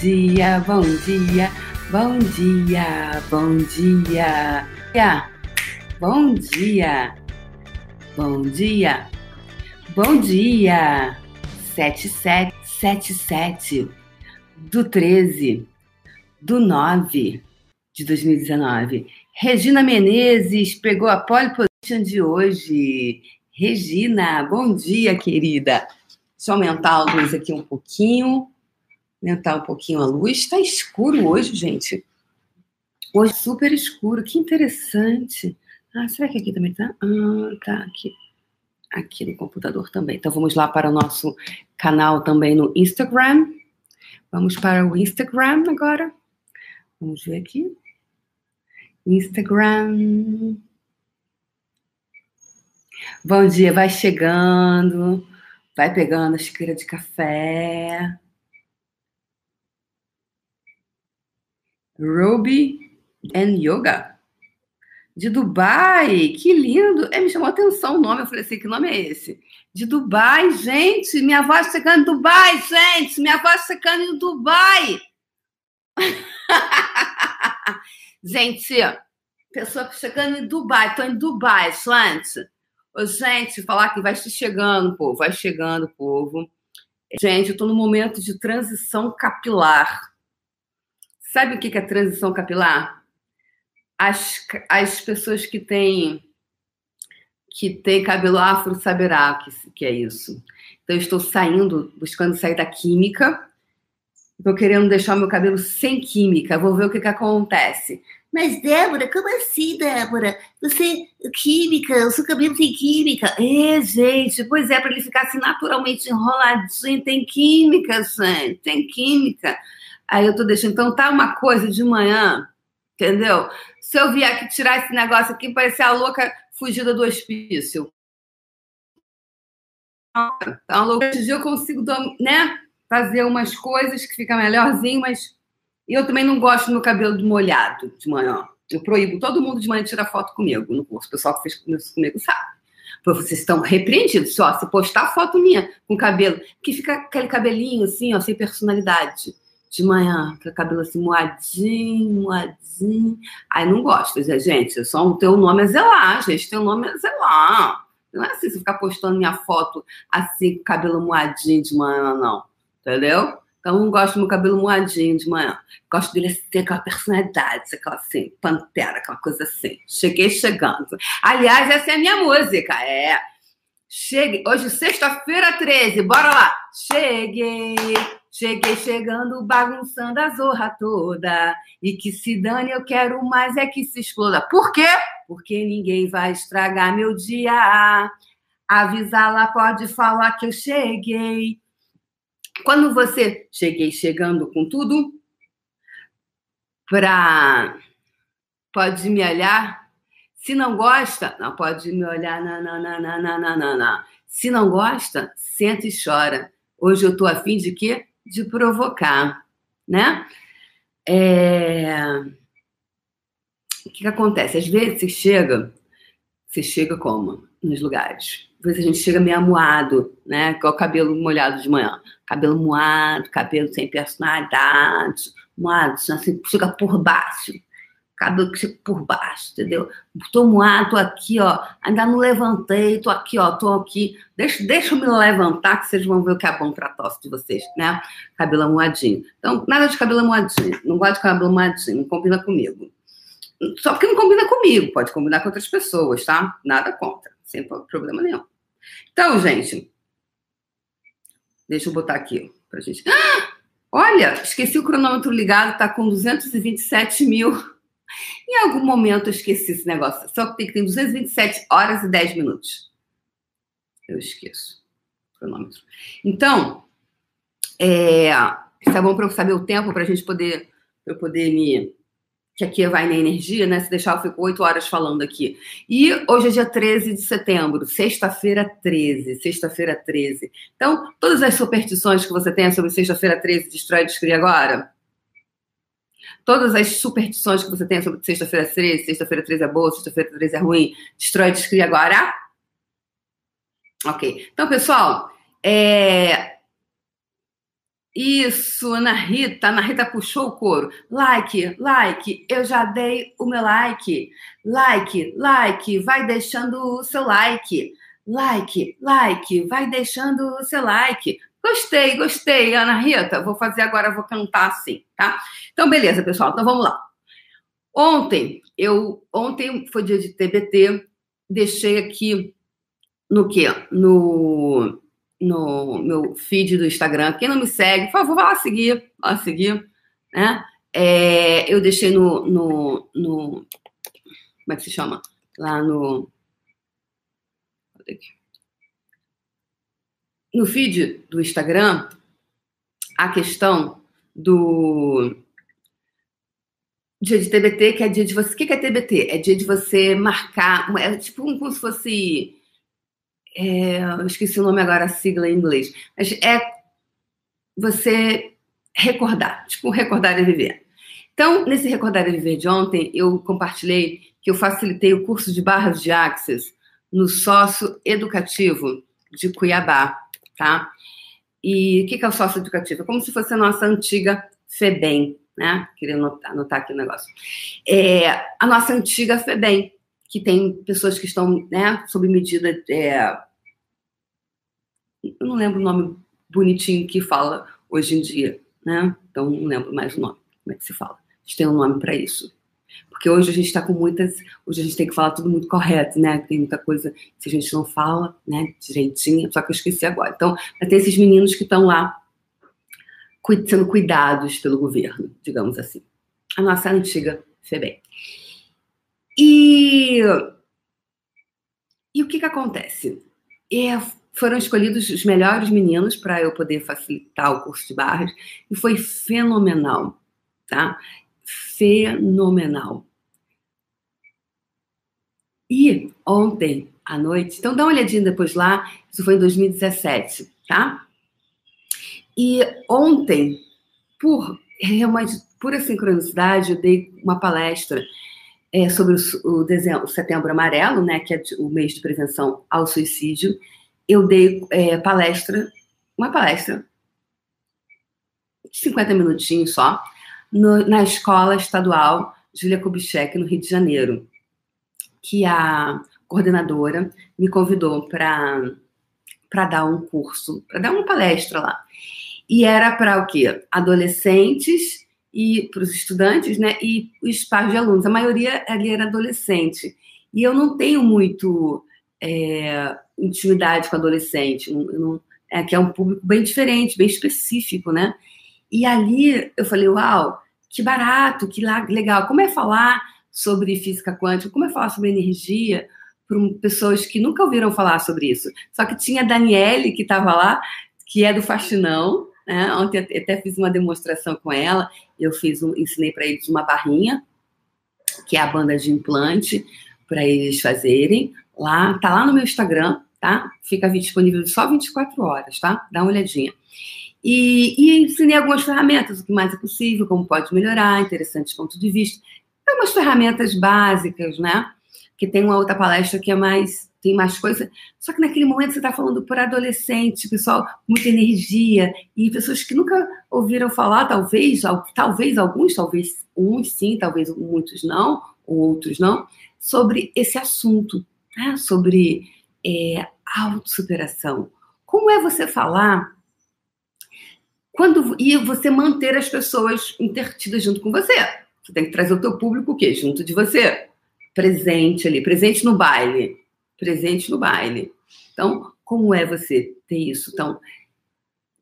dia, bom dia, bom dia, bom dia. Bom dia, bom dia, bom dia. 7777 do 13 do 9 de 2019. Regina Menezes pegou a pole position de hoje. Regina, bom dia, querida. Deixa eu aumentar a luz aqui um pouquinho. Aumentar um pouquinho a luz. Está escuro hoje, gente. Hoje super escuro. Que interessante. Ah, será que aqui também tá? Ah, tá aqui. Aqui no computador também. Então vamos lá para o nosso canal também no Instagram. Vamos para o Instagram agora. Vamos ver aqui. Instagram. Bom dia, vai chegando. Vai pegando a xícara de café. Ruby and Yoga. De Dubai. Que lindo. É, me chamou a atenção o nome. Eu falei assim, que nome é esse? De Dubai, gente. Minha voz secando em Dubai, gente. Minha voz secando em Dubai. gente, pessoa chegando em Dubai. Tô em Dubai, gente. Ô, gente, falar que vai chegando, povo, vai chegando, povo. Gente, eu tô no momento de transição capilar. Sabe o que é transição capilar? As, as pessoas que têm que têm cabelo afro saberá que, que é isso. Então, eu estou saindo, buscando sair da química. Estou querendo deixar meu cabelo sem química. Vou ver o que, que acontece. Mas, Débora, como assim, Débora? Você, química, o seu cabelo tem química. É, gente, pois é, para ele ficar assim naturalmente enroladinho, tem química, gente, tem química. Aí eu tô deixando, então tá uma coisa de manhã, entendeu? Se eu vier aqui tirar esse negócio aqui, parecer a louca fugida do hospício. Então, hoje eu consigo, né, fazer umas coisas que fica melhorzinho, mas eu também não gosto do meu cabelo molhado de manhã. Eu proíbo todo mundo de manhã tirar foto comigo no curso. O pessoal que fez isso comigo sabe. Porque vocês estão repreendidos. Só se postar foto minha com cabelo, que fica aquele cabelinho assim, ó, sem personalidade. De manhã, aquele cabelo assim, moadinho, moadinho. Aí não gosto, gente. Só o teu nome é zelar, gente. Teu nome é zelar. Não é assim você ficar postando minha foto assim, com cabelo moadinho de manhã, não. Entendeu? Então, não gosto do meu cabelo moadinho de manhã. Gosto dele ter aquela personalidade, aquela assim, pantera, aquela coisa assim. Cheguei chegando. Aliás, essa é a minha música. É. Cheguei. Hoje, sexta-feira, 13. Bora lá. Cheguei. Cheguei chegando, bagunçando a zorra toda. E que se dane, eu quero mais é que se exploda. Por quê? Porque ninguém vai estragar meu dia. Avisar lá pode falar que eu cheguei. Quando você cheguei chegando com tudo, pra pode me olhar. Se não gosta, não pode me olhar, não. Se não gosta, senta e chora. Hoje eu tô afim de quê? De provocar, né? É... O que, que acontece? Às vezes você chega, você chega como? Nos lugares. Às vezes a gente chega meio amuado, né? Com o cabelo molhado de manhã cabelo moado, cabelo sem personalidade, moado, assim, chega por baixo, cabelo que por baixo, entendeu? Tô moado, tô aqui, ó, ainda não levantei, tô aqui, ó, tô aqui, deixa, deixa eu me levantar que vocês vão ver o que é bom pra tosse de vocês, né? Cabelo moadinho. Então, nada de cabelo moadinho, não gosto de cabelo moadinho, não combina comigo. Só porque não combina comigo, pode combinar com outras pessoas, tá? Nada contra, sem problema nenhum. Então, gente, Deixa eu botar aqui pra gente. Ah, olha, esqueci o cronômetro ligado, tá com 227 mil. Em algum momento eu esqueci esse negócio. Só que tem que ter 227 horas e 10 minutos. Eu esqueço cronômetro. Então, é, é bom para eu saber o tempo, para a gente poder, eu poder me que aqui vai na energia, né? Se deixar, eu fico oito horas falando aqui. E hoje é dia 13 de setembro, sexta-feira 13, sexta-feira 13. Então, todas as superstições que você tem sobre sexta-feira 13, destrói e descreve agora? Todas as superstições que você tem sobre sexta-feira 13, sexta-feira 13 é boa, sexta-feira 13 é ruim, destrói descreve agora? Ok. Então, pessoal, é... Isso, Ana Rita. Ana Rita puxou o couro. Like, like. Eu já dei o meu like. Like, like. Vai deixando o seu like. Like, like. Vai deixando o seu like. Gostei, gostei, Ana Rita. Vou fazer agora, vou cantar assim, tá? Então, beleza, pessoal. Então, vamos lá. Ontem, eu... Ontem foi dia de TBT. Deixei aqui no quê? No no meu feed do Instagram. Quem não me segue, por favor, vá lá seguir, vá lá seguir, né? É, eu deixei no, no, no, Como é que se chama? Lá no. No feed do Instagram, a questão do dia de TBT, que é dia de você. O que é TBT? É dia de você marcar. É tipo como se fosse é, eu esqueci o nome agora, a sigla em inglês. Mas é você recordar, tipo, recordar e viver. Então, nesse Recordar e Viver de ontem, eu compartilhei que eu facilitei o curso de barras de Access no sócio educativo de Cuiabá, tá? E o que é o sócio educativo? É como se fosse a nossa antiga FEBEM, né? Queria anotar, anotar aqui o negócio. É, a nossa antiga FEBEM, que tem pessoas que estão né, sob medida. É... Eu não lembro o nome bonitinho que fala hoje em dia, né? Então não lembro mais o nome. Como é que se fala? A gente tem um nome para isso. Porque hoje a gente está com muitas. Hoje a gente tem que falar tudo muito correto, né? Tem muita coisa que a gente não fala, né? Direitinho, só que eu esqueci agora. Então, tem esses meninos que estão lá sendo cuidados pelo governo, digamos assim. A nossa antiga FEBEM. E, e o que, que acontece? É, foram escolhidos os melhores meninos para eu poder facilitar o curso de barras e foi fenomenal, tá? Fenomenal. E ontem à noite, então dá uma olhadinha depois lá, isso foi em 2017, tá? E ontem, por uma pura sincronicidade, eu dei uma palestra é, sobre o, o, dezembro, o, Setembro Amarelo, né, que é o mês de prevenção ao suicídio, eu dei é, palestra, uma palestra de 50 minutinhos só, no, na escola estadual Júlia Kubitschek, no Rio de Janeiro, que a coordenadora me convidou para dar um curso, para dar uma palestra lá. E era para o quê? Adolescentes e para os estudantes, né? E os pais de alunos. A maioria ali era adolescente. E eu não tenho muito é, intimidade com adolescente. Não, é que é um público bem diferente, bem específico, né? E ali eu falei, uau, que barato, que legal. Como é falar sobre física quântica? Como é falar sobre energia para pessoas que nunca ouviram falar sobre isso? Só que tinha a Daniele que estava lá, que é do Faxinão, né? Ontem até fiz uma demonstração com ela. Eu fiz um, ensinei para eles uma barrinha, que é a banda de implante, para eles fazerem. Lá, tá lá no meu Instagram, tá? Fica disponível só 24 horas, tá? Dá uma olhadinha. E, e ensinei algumas ferramentas, o que mais é possível, como pode melhorar, interessantes pontos de vista. Algumas ferramentas básicas, né? Que tem uma outra palestra que é mais tem mais coisa. Só que naquele momento você está falando por adolescente, pessoal muita energia, e pessoas que nunca ouviram falar, talvez, talvez alguns, talvez uns sim, talvez muitos não, ou outros não, sobre esse assunto, né? sobre é, autossuperação. Como é você falar quando e você manter as pessoas intertidas junto com você? Você tem que trazer o teu público o quê? Junto de você. Presente ali, presente no baile presente no baile. Então, como é você ter isso? Então,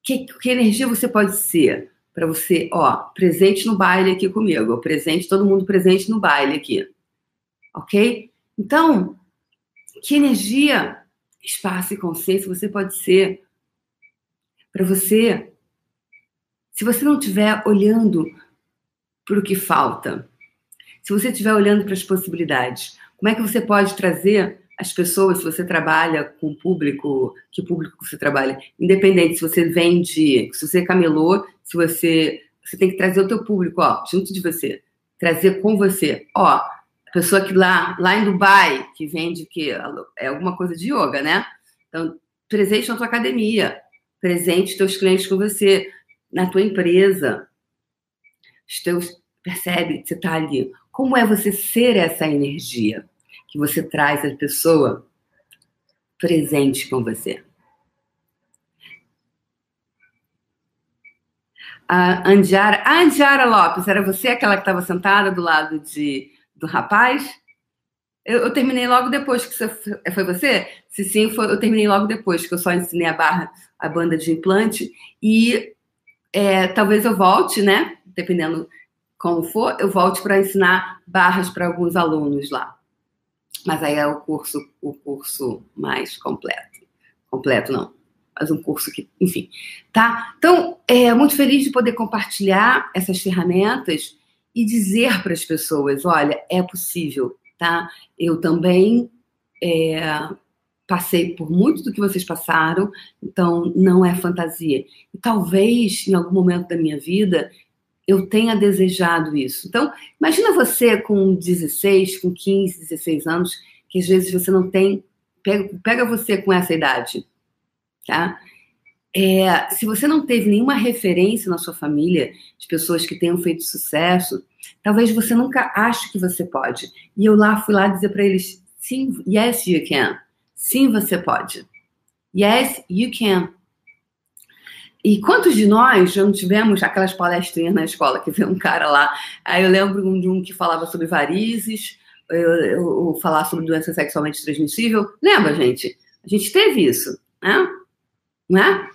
que, que energia você pode ser para você, ó, presente no baile aqui comigo, presente, todo mundo presente no baile aqui, ok? Então, que energia, espaço e consciência você pode ser para você, se você não estiver olhando para o que falta, se você estiver olhando para as possibilidades, como é que você pode trazer as pessoas, se você trabalha com público, que público você trabalha, independente se você vende, se você é camelô, se você você tem que trazer o teu público, ó, junto de você, trazer com você, ó, a pessoa que lá, lá em Dubai, que vende que é alguma coisa de yoga, né? Então, presente na tua academia, presente teus clientes com você, na tua empresa. Os teus, percebe você está ali. Como é você ser essa energia que você traz a pessoa presente com você? A Andiara, a Andiara Lopes, era você aquela que estava sentada do lado de, do rapaz? Eu, eu, terminei logo depois que você. Foi você? Se sim, foi, eu terminei logo depois, que eu só ensinei a barra, a banda de implante. E é, talvez eu volte, né? Dependendo como for, eu volte para ensinar barras para alguns alunos lá. Mas aí é o curso, o curso mais completo. Completo, não. Mas um curso que, enfim. Tá? Então, é muito feliz de poder compartilhar essas ferramentas e dizer para as pessoas: olha, é possível tá? Eu também é, passei por muito do que vocês passaram, então não é fantasia. E talvez em algum momento da minha vida eu tenha desejado isso. Então, imagina você com 16, com 15, 16 anos, que às vezes você não tem. Pega, pega você com essa idade, tá? É, se você não teve nenhuma referência na sua família de pessoas que tenham feito sucesso, talvez você nunca ache que você pode. E eu lá fui lá dizer para eles: sim, yes, you can. Sim, você pode. Yes, you can. E quantos de nós já não tivemos aquelas palestrinhas na escola que vê um cara lá? Aí eu lembro de um que falava sobre varizes, eu, eu, eu falar sobre doença sexualmente transmissível. Lembra, gente? A gente teve isso, né? Não é?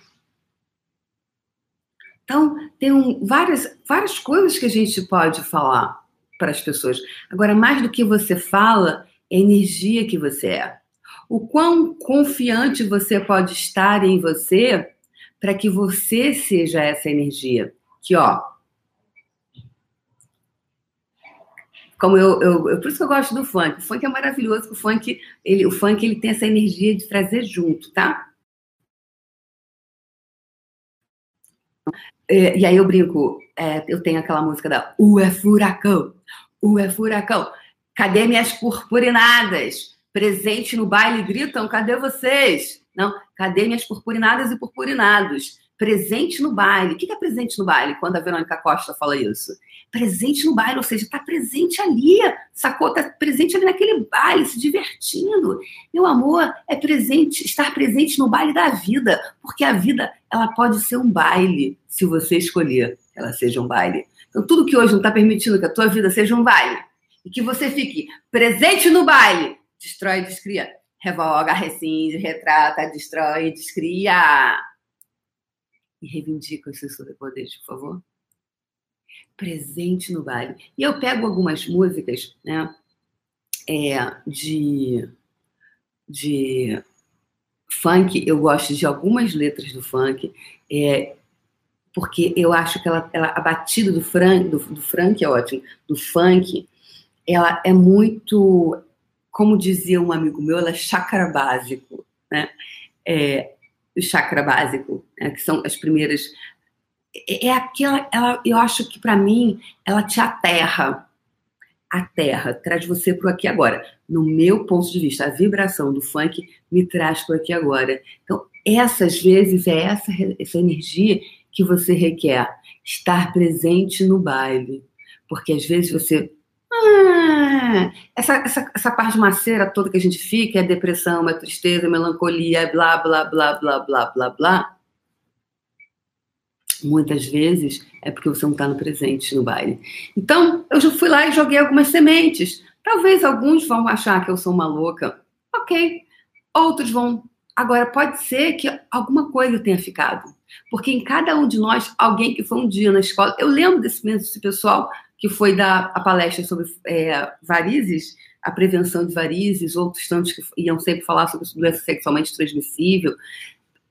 Então, tem um, várias, várias coisas que a gente pode falar para as pessoas. Agora, mais do que você fala, é a energia que você é. O quão confiante você pode estar em você para que você seja essa energia. Que, ó. Como eu, eu, eu, por isso que eu gosto do funk. O funk é maravilhoso, o funk, ele, o funk ele tem essa energia de trazer junto, tá? É, e aí eu brinco, é, eu tenho aquela música da U é furacão, U é furacão. Cadê minhas purpurinadas? Presente no baile gritam, cadê vocês? Não, cadê minhas purpurinadas e purpurinados? Presente no baile. O que é presente no baile quando a Verônica Costa fala isso? Presente no baile, ou seja, está presente ali, sacou? Está presente ali naquele baile, se divertindo. Meu amor, é presente, estar presente no baile da vida, porque a vida ela pode ser um baile, se você escolher que ela seja um baile. Então, tudo que hoje não está permitindo que a tua vida seja um baile, e que você fique presente no baile, destrói e descria. Revoga, rescinde, retrata, destrói e descria. E reivindica os seus superpoderes, por favor. Presente no baile. E eu pego algumas músicas, né, é, de, de funk, eu gosto de algumas letras do funk, é, porque eu acho que ela, ela a batida do, fran, do, do funk é ótimo, do funk, ela é muito, como dizia um amigo meu, ela é chakra básico, né? É, o chakra básico, né? que são as primeiras. É, é aquela, ela, eu acho que para mim, ela te aterra, a terra, traz você para aqui agora. No meu ponto de vista, a vibração do funk me traz para aqui agora. Então, essas vezes é essa, essa energia que você requer. Estar presente no baile. Porque às vezes você. Ah, essa, essa, essa parte maceira toda que a gente fica, é depressão, é tristeza, é melancolia, é blá, blá, blá, blá, blá, blá, blá muitas vezes é porque você não está no presente no baile. Então, eu já fui lá e joguei algumas sementes. Talvez alguns vão achar que eu sou uma louca. Ok. Outros vão. Agora, pode ser que alguma coisa tenha ficado. Porque em cada um de nós, alguém que foi um dia na escola. Eu lembro desse, desse pessoal que foi dar a palestra sobre é, varizes, a prevenção de varizes, outros tantos que iam sempre falar sobre doença sexualmente transmissível.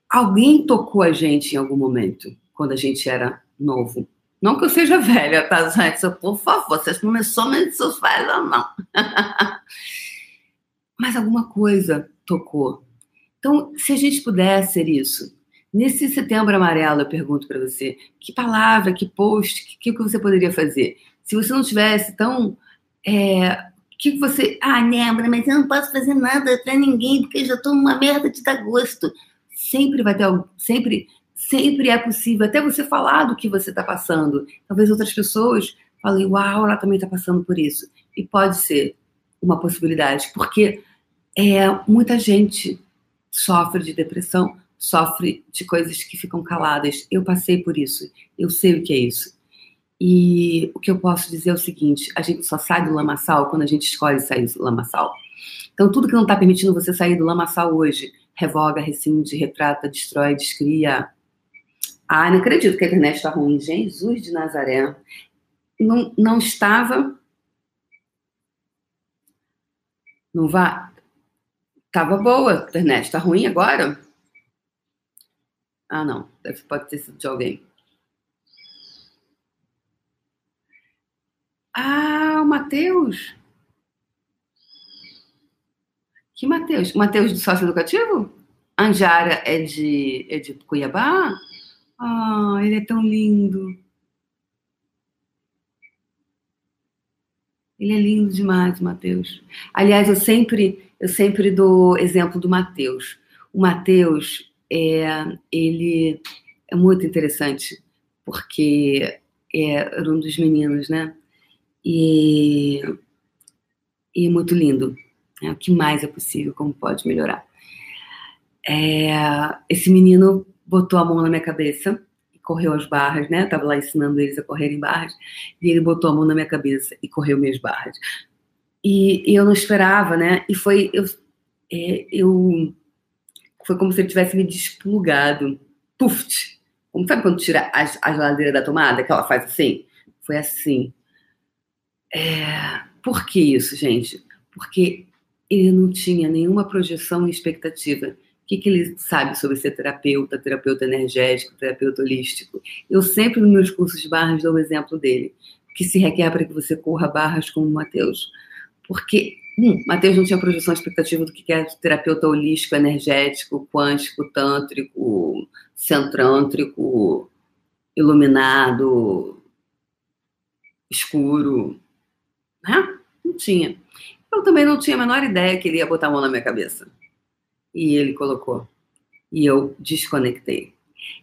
Alguém tocou a gente em algum momento quando a gente era novo. Não que eu seja velha, tá, gente? Por favor, vocês não me somem de seus velhos, não. Mas alguma coisa tocou. Então, se a gente puder ser isso, nesse setembro amarelo, eu pergunto para você, que palavra, que post, que, que você poderia fazer? Se você não tivesse tão. É, que você. Ah, lembra, mas eu não posso fazer nada para ninguém, porque eu já estou numa merda de dar gosto. Sempre vai ter. Sempre sempre é possível, até você falar do que você está passando. Talvez outras pessoas falem, uau, ela também está passando por isso. E pode ser uma possibilidade, porque é, muita gente sofre de depressão, sofre de coisas que ficam caladas. Eu passei por isso, eu sei o que é isso. E o que eu posso dizer é o seguinte: a gente só sai do lamaçal quando a gente escolhe sair do lamaçal. Então, tudo que não está permitindo você sair do lamaçal hoje, revoga, rescinde, retrata, destrói, descria. Ah, não acredito que a internet está ruim. Jesus de Nazaré. Não, não estava. Não vá. Tava boa a internet. Está ruim agora? Ah, não. Deve, pode ter sido de alguém. Ah, o Matheus. Que Matheus? Matheus do sócio educativo? Anjara é de, é de Cuiabá? Ah, ele é tão lindo. Ele é lindo demais, Matheus. Aliás, eu sempre, eu sempre dou exemplo do Matheus. O Matheus, é, ele é muito interessante, porque é um dos meninos, né? E, e muito lindo. Né? O que mais é possível, como pode melhorar. É, esse menino botou a mão na minha cabeça e correu as barras, né? Eu tava lá ensinando eles a correrem barras, e ele botou a mão na minha cabeça e correu minhas barras. E, e eu não esperava, né? E foi eu, é, eu foi como se ele tivesse me desplugado. Puf! Como sabe quando tira a, a geladeira da tomada, que ela faz assim? Foi assim. É, por que isso, gente? Porque ele não tinha nenhuma projeção e expectativa. O que, que ele sabe sobre ser terapeuta, terapeuta energético, terapeuta holístico? Eu sempre, nos meus cursos de barras, dou o exemplo dele, que se requer para que você corra barras como o Mateus. Porque, um, Mateus não tinha projeção e expectativa do que é terapeuta holístico, energético, quântico, tântrico, centrântrico, iluminado, escuro, né? Não tinha. Eu também não tinha a menor ideia que ele ia botar a mão na minha cabeça. E ele colocou. E eu desconectei.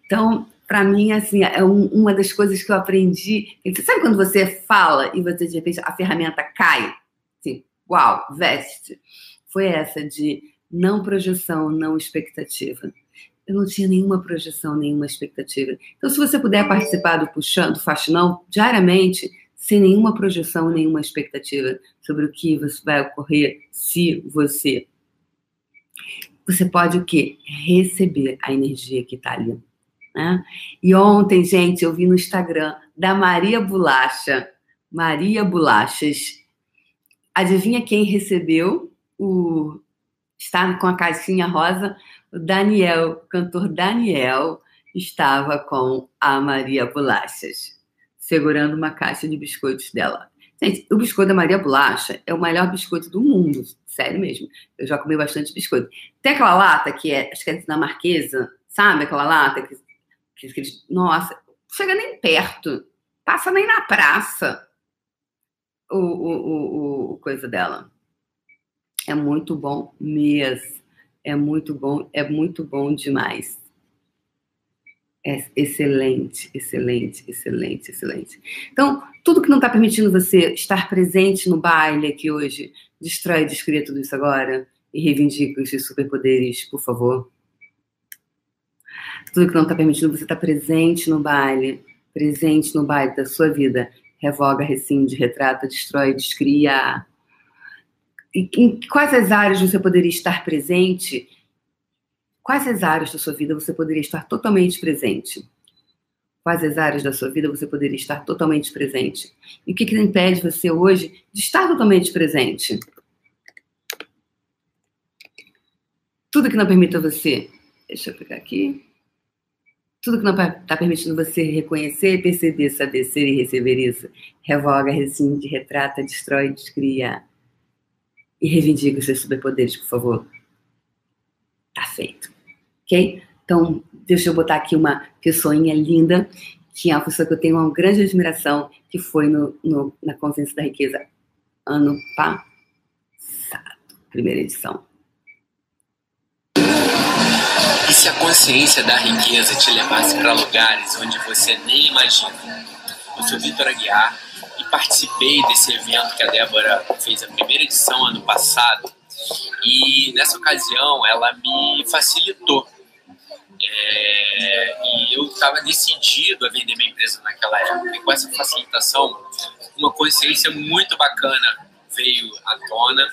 Então, para mim, assim, é um, uma das coisas que eu aprendi. Você sabe quando você fala e você, de repente, a ferramenta cai? Assim, uau, veste. Foi essa de não projeção, não expectativa. Eu não tinha nenhuma projeção, nenhuma expectativa. Então, se você puder participar do Puxando, do Faxinão, diariamente, sem nenhuma projeção, nenhuma expectativa sobre o que vai ocorrer se você. Você pode o quê? Receber a energia que está ali. Né? E ontem, gente, eu vi no Instagram da Maria Bolacha, Maria Bolachas. Adivinha quem recebeu o. Está com a caixinha rosa? O Daniel, o cantor Daniel, estava com a Maria Bolachas segurando uma caixa de biscoitos dela. Gente, o biscoito da Maria Bolacha é o melhor biscoito do mundo, sério mesmo. Eu já comi bastante biscoito. Tem aquela lata que é, acho que é Marquesa, sabe? Aquela lata que, que, que nossa, chega nem perto, passa nem na praça o, o, o, o coisa dela. É muito bom mesmo. É muito bom, é muito bom demais. É excelente, excelente, excelente, excelente. Então, tudo que não está permitindo você estar presente no baile aqui hoje, destrói descria tudo isso agora e reivindica os seus superpoderes, por favor. Tudo que não está permitindo você estar presente no baile, presente no baile da sua vida, revoga, rescinde, retrata, destrói, descria. E em quais as áreas você poderia estar presente Quais as áreas da sua vida você poderia estar totalmente presente? Quais as áreas da sua vida você poderia estar totalmente presente? E o que, que impede você hoje de estar totalmente presente? Tudo que não permita você. Deixa eu pegar aqui. Tudo que não está permitindo você reconhecer, perceber, saber ser e receber isso. Revoga, rescinde, retrata, destrói, descria. E reivindica os seus superpoderes, por favor. Tá feito ok? Então, deixa eu botar aqui uma pessoinha linda, que é uma pessoa que eu tenho uma grande admiração, que foi no, no na Consciência da Riqueza ano passado, primeira edição. se a consciência da riqueza te levasse para lugares onde você nem imagina? Eu sou Vitor Aguiar e participei desse evento que a Débora fez a primeira edição ano passado. E nessa ocasião ela me facilitou. É, e eu estava decidido a vender minha empresa naquela época. E com essa facilitação, uma consciência muito bacana veio à tona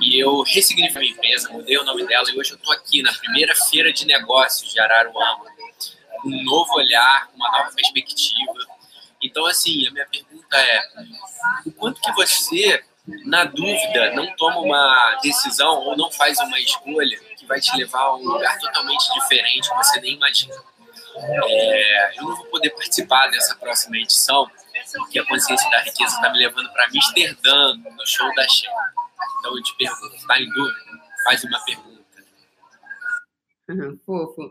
e eu ressignifiquei minha empresa, mudei o nome dela e hoje eu estou aqui na primeira feira de negócios de Araruama, um novo olhar, uma nova perspectiva. Então, assim, a minha pergunta é: o quanto que você, na dúvida, não toma uma decisão ou não faz uma escolha vai te levar a um lugar totalmente diferente que você nem imagina? É, eu não vou poder participar dessa próxima edição porque a consciência da riqueza está me levando para Amsterdã, no show da Cher. Então eu te pergunto, está em dúvida? Faz uma pergunta. Uhum, fofo.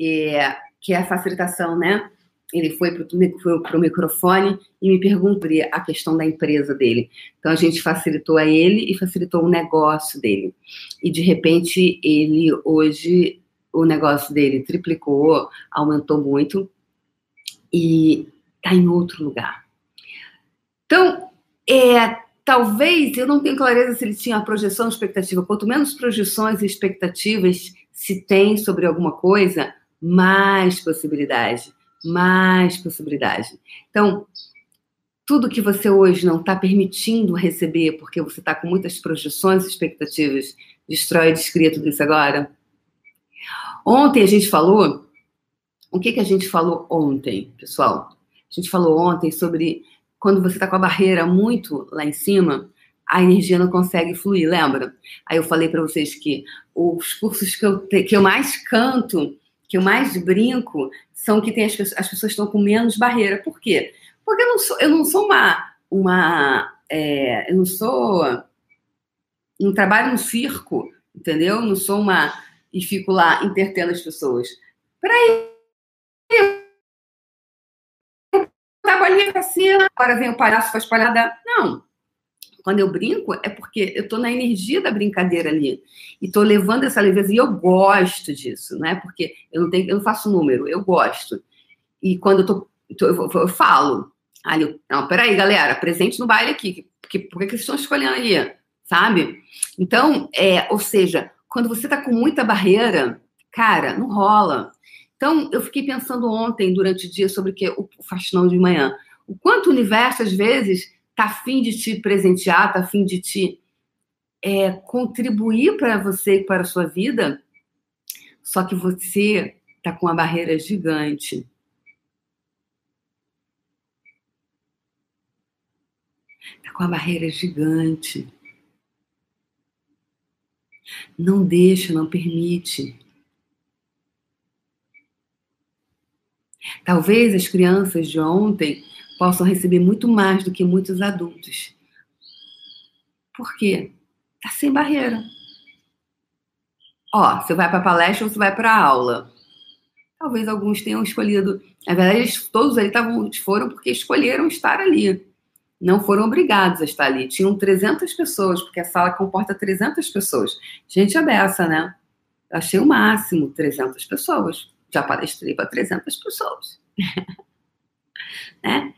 É, que é a facilitação, né? Ele foi para o microfone e me perguntou a questão da empresa dele. Então a gente facilitou a ele e facilitou o negócio dele. E de repente ele hoje o negócio dele triplicou, aumentou muito e está em outro lugar. Então, é, talvez, eu não tenho clareza se ele tinha projeção expectativa. Quanto menos projeções e expectativas se tem sobre alguma coisa, mais possibilidade, mais possibilidade. Então, tudo que você hoje não está permitindo receber, porque você está com muitas projeções e expectativas, destrói, descria tudo isso agora. Ontem a gente falou, o que, que a gente falou ontem, pessoal? A gente falou ontem sobre quando você está com a barreira muito lá em cima, a energia não consegue fluir, lembra? Aí eu falei para vocês que os cursos que eu, te, que eu mais canto, que eu mais brinco, são que tem as, as pessoas estão com menos barreira. Por quê? Porque eu não sou, eu não sou uma. uma é, eu não sou. Não trabalho no circo, entendeu? Não sou uma. e fico lá intertendo as pessoas. Peraí, tava ali assim, agora vem o palhaço faz palhada. Não. Quando eu brinco, é porque eu tô na energia da brincadeira ali. E tô levando essa leveza. E eu gosto disso, né? Porque eu não, tenho, eu não faço número, eu gosto. E quando eu tô. Eu, eu falo. Ali, não, peraí, galera, presente no baile aqui. Porque, por que vocês estão escolhendo aí? Sabe? Então, é, ou seja, quando você tá com muita barreira, cara, não rola. Então, eu fiquei pensando ontem, durante o dia, sobre que o faxinão de manhã. O quanto o universo, às vezes, está afim de te presentear, está afim de te é, contribuir para você e para a sua vida, só que você está com uma barreira gigante. Está com uma barreira gigante. Não deixa, não permite. Talvez as crianças de ontem possam receber muito mais do que muitos adultos. Por quê? Tá sem barreira. Ó, você vai para palestra ou você vai para aula. Talvez alguns tenham escolhido. Na verdade, todos ali tavam, foram porque escolheram estar ali. Não foram obrigados a estar ali. Tinham 300 pessoas, porque a sala comporta 300 pessoas. Gente dessa, né? Achei o máximo 300 pessoas já palestrei para 300 pessoas. né?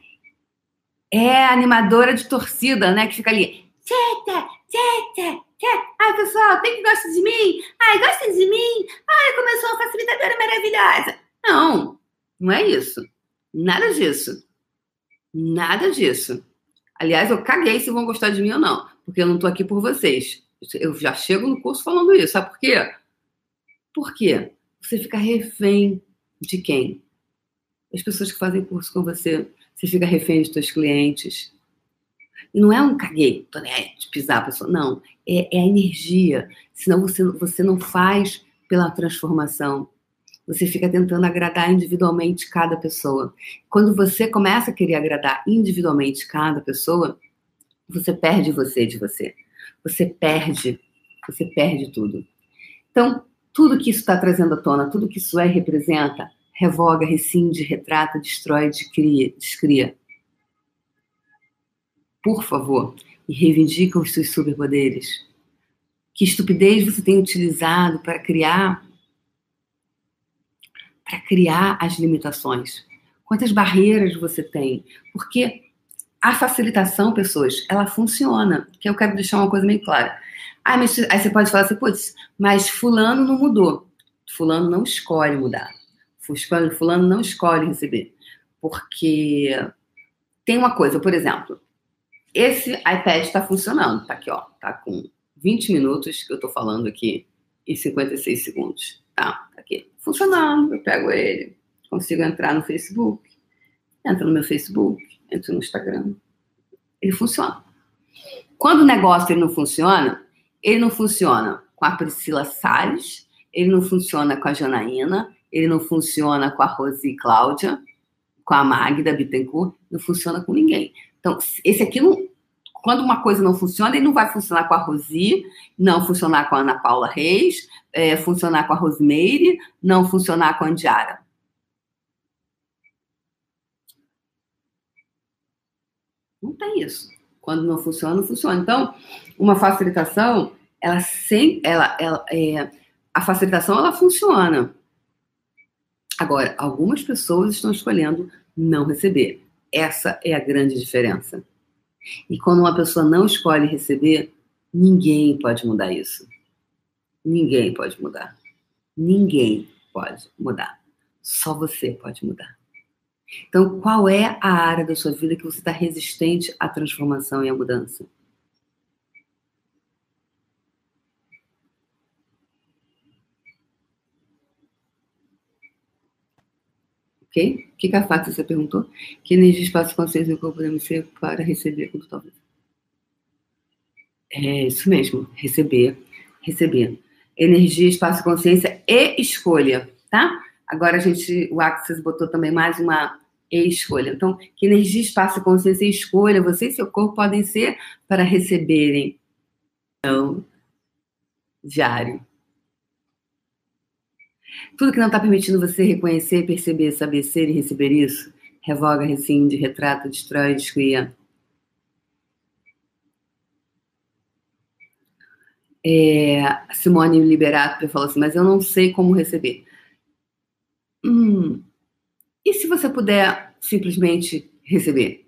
É animadora de torcida, né? Que fica ali. Tcheta, tcheta, tcheta. Ai, pessoal, tem que gostar de mim? Ai, gosta de mim? Ai, começou a facilitadora maravilhosa. Não, não é isso. Nada disso. Nada disso. Aliás, eu caguei se vão gostar de mim ou não, porque eu não tô aqui por vocês. Eu já chego no curso falando isso. Sabe por quê? Por quê? Você fica refém de quem? As pessoas que fazem curso com você. Você fica refém dos seus clientes. E não é um caguei, né, de pisar a pessoa. Não, é, é a energia. Senão você, você não faz pela transformação. Você fica tentando agradar individualmente cada pessoa. Quando você começa a querer agradar individualmente cada pessoa, você perde você de você. Você perde, você perde tudo. Então, tudo que isso está trazendo à tona, tudo que isso é representa, revoga, rescinde, retrata, destrói, descria. descria. Por favor, e reivindica os seus superpoderes. Que estupidez você tem utilizado para criar para criar as limitações. Quantas barreiras você tem? Porque a facilitação, pessoas, ela funciona. Que eu quero deixar uma coisa meio clara. Ah, mas, aí você pode falar assim, putz, mas fulano não mudou. Fulano não escolhe mudar. Fulano não escolhe receber. Porque tem uma coisa, por exemplo, esse iPad está funcionando, tá aqui, ó, tá com 20 minutos que eu tô falando aqui e 56 segundos, tá? Tá aqui, funcionando, eu pego ele, consigo entrar no Facebook, entro no meu Facebook, entro no Instagram, ele funciona. Quando o negócio ele não funciona, ele não funciona com a Priscila Salles, ele não funciona com a Janaína, ele não funciona com a Rosi Cláudia, com a Magda Bittencourt, não funciona com ninguém. Então, esse aqui não, quando uma coisa não funciona, ele não vai funcionar com a Rosi, não funcionar com a Ana Paula Reis, é, funcionar com a Rosemeire, não funcionar com a Andiara. Não tem isso. Quando não funciona, não funciona. Então, uma facilitação, ela sem, ela, ela é, a facilitação ela funciona. Agora, algumas pessoas estão escolhendo não receber. Essa é a grande diferença. E quando uma pessoa não escolhe receber, ninguém pode mudar isso. Ninguém pode mudar. Ninguém pode mudar. Só você pode mudar. Então, qual é a área da sua vida que você está resistente à transformação e à mudança? Ok? O que, que a você perguntou? Que energia, espaço, consciência e corpo podemos ser para receber quando talvez? É isso mesmo, receber, receber. Energia, espaço, consciência e escolha, tá? Agora a gente, o Axis botou também mais uma e escolha. Então, que energia, espaço, consciência e escolha você e seu corpo podem ser para receberem não diário. Tudo que não está permitindo você reconhecer, perceber, saber ser e receber isso, revoga, rescinde, retrata, destrói, descria. É, Simone Liberato falou assim, mas eu não sei como receber. Hum, e se você puder simplesmente receber?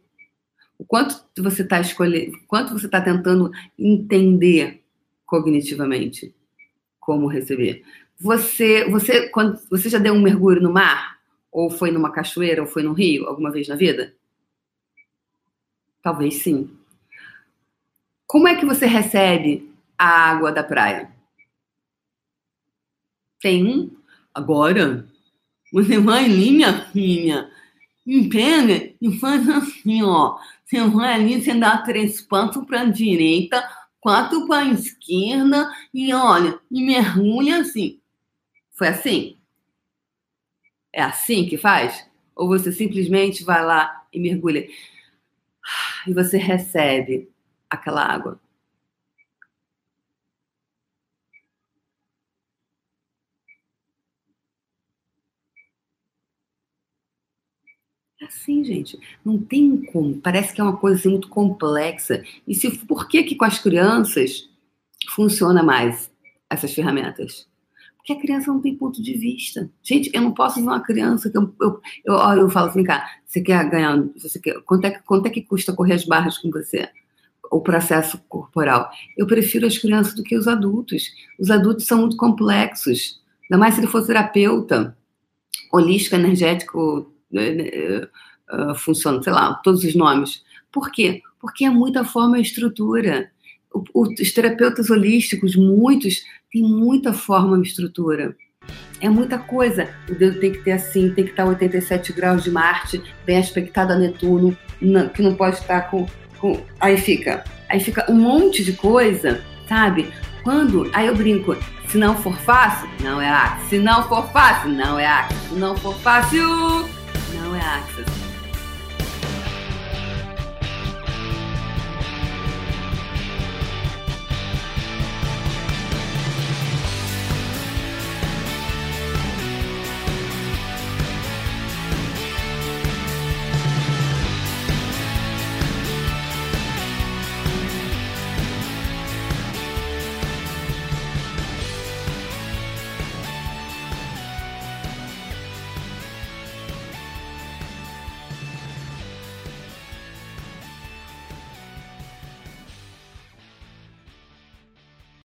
O quanto você está escolhendo, quanto você está tentando entender cognitivamente como receber? Você, você, quando você já deu um mergulho no mar, ou foi numa cachoeira, ou foi no rio, alguma vez na vida? Talvez sim. Como é que você recebe a água da praia? Tem um agora. Você vai ali, minha filha, e pega e faz assim, ó. Você vai ali, você dá três passos para a direita, quatro para a esquerda, e olha, e mergulha assim. Foi assim? É assim que faz? Ou você simplesmente vai lá e mergulha e você recebe aquela água? É assim, gente. Não tem como. Parece que é uma coisa assim, muito complexa. E se, por que, que com as crianças funciona mais essas ferramentas? Porque a criança não tem ponto de vista. Gente, eu não posso ver uma criança que eu, eu, eu, eu falo assim, cara, você quer ganhar, você quer, quanto, é, quanto é que custa correr as barras com você? O processo corporal. Eu prefiro as crianças do que os adultos. Os adultos são muito complexos. Ainda mais se ele for terapeuta, holístico, energético, uh, funciona, sei lá, todos os nomes. Por quê? Porque é muita forma e estrutura. Os terapeutas holísticos, muitos, tem muita forma e estrutura. É muita coisa. O dedo tem que ter assim, tem que estar 87 graus de Marte, bem aspectado a Netuno, que não pode estar com, com. Aí fica. Aí fica um monte de coisa, sabe? Quando. Aí eu brinco. Se não for fácil, não é Axis. Se não for fácil, não é Axis. Se não for fácil, não é Axis.